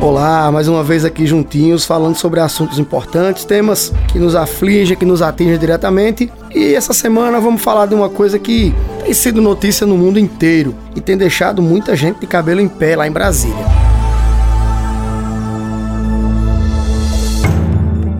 Olá, mais uma vez aqui juntinhos falando sobre assuntos importantes, temas que nos afligem, que nos atingem diretamente. E essa semana vamos falar de uma coisa que tem sido notícia no mundo inteiro e tem deixado muita gente de cabelo em pé lá em Brasília.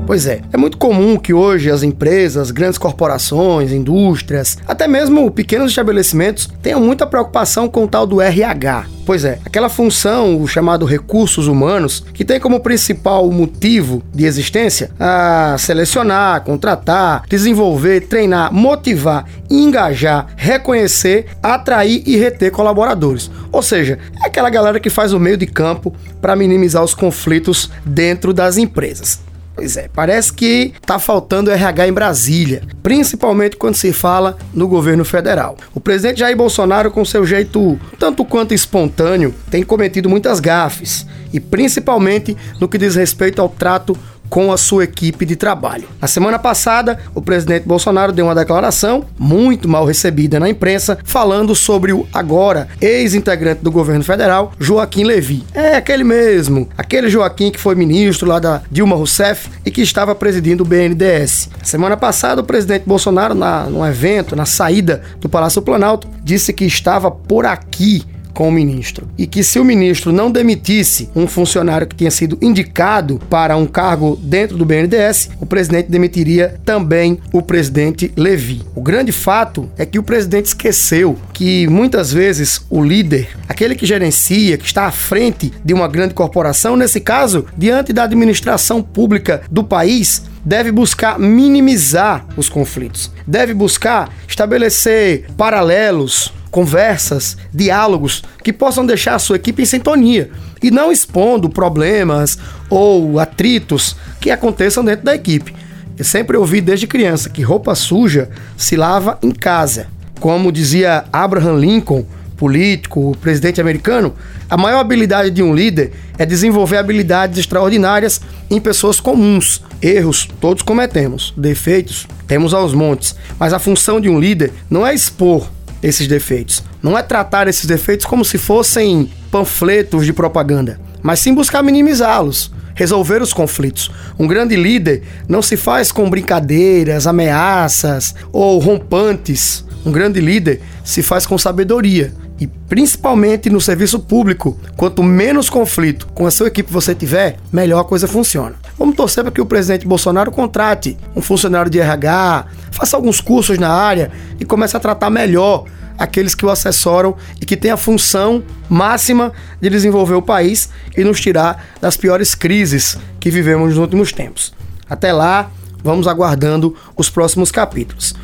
Pois é, é muito comum que hoje as empresas, grandes corporações, indústrias, até mesmo pequenos estabelecimentos tenham muita preocupação com o tal do RH. Pois é, aquela função, o chamado recursos humanos, que tem como principal motivo de existência a selecionar, contratar, desenvolver, treinar, motivar, engajar, reconhecer, atrair e reter colaboradores. Ou seja, é aquela galera que faz o meio de campo para minimizar os conflitos dentro das empresas. Pois é, parece que está faltando RH em Brasília, principalmente quando se fala no governo federal. O presidente Jair Bolsonaro, com seu jeito tanto quanto espontâneo, tem cometido muitas gafes, e principalmente no que diz respeito ao trato com a sua equipe de trabalho. Na semana passada, o presidente Bolsonaro deu uma declaração muito mal recebida na imprensa, falando sobre o agora ex-integrante do governo federal, Joaquim Levi. É aquele mesmo, aquele Joaquim que foi ministro lá da Dilma Rousseff e que estava presidindo o BNDES. Semana passada, o presidente Bolsonaro, na, num evento, na saída do Palácio Planalto, disse que estava por aqui com o ministro. E que se o ministro não demitisse um funcionário que tinha sido indicado para um cargo dentro do BNDES, o presidente demitiria também o presidente Levi. O grande fato é que o presidente esqueceu que muitas vezes o líder, aquele que gerencia, que está à frente de uma grande corporação, nesse caso, diante da administração pública do país, deve buscar minimizar os conflitos, deve buscar estabelecer paralelos, conversas, diálogos que possam deixar a sua equipe em sintonia e não expondo problemas ou atritos que aconteçam dentro da equipe. Eu sempre ouvi desde criança que roupa suja se lava em casa. Como dizia Abraham Lincoln, político, presidente americano, a maior habilidade de um líder é desenvolver habilidades extraordinárias em pessoas comuns. Erros todos cometemos, defeitos temos aos montes, mas a função de um líder não é expor esses defeitos. Não é tratar esses defeitos como se fossem panfletos de propaganda, mas sim buscar minimizá-los, resolver os conflitos. Um grande líder não se faz com brincadeiras, ameaças ou rompantes. Um grande líder se faz com sabedoria. E principalmente no serviço público, quanto menos conflito com a sua equipe você tiver, melhor a coisa funciona. Vamos torcer para que o presidente Bolsonaro contrate um funcionário de RH, faça alguns cursos na área e comece a tratar melhor aqueles que o assessoram e que têm a função máxima de desenvolver o país e nos tirar das piores crises que vivemos nos últimos tempos. Até lá, vamos aguardando os próximos capítulos.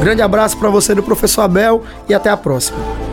Grande abraço para você do professor Abel e até a próxima.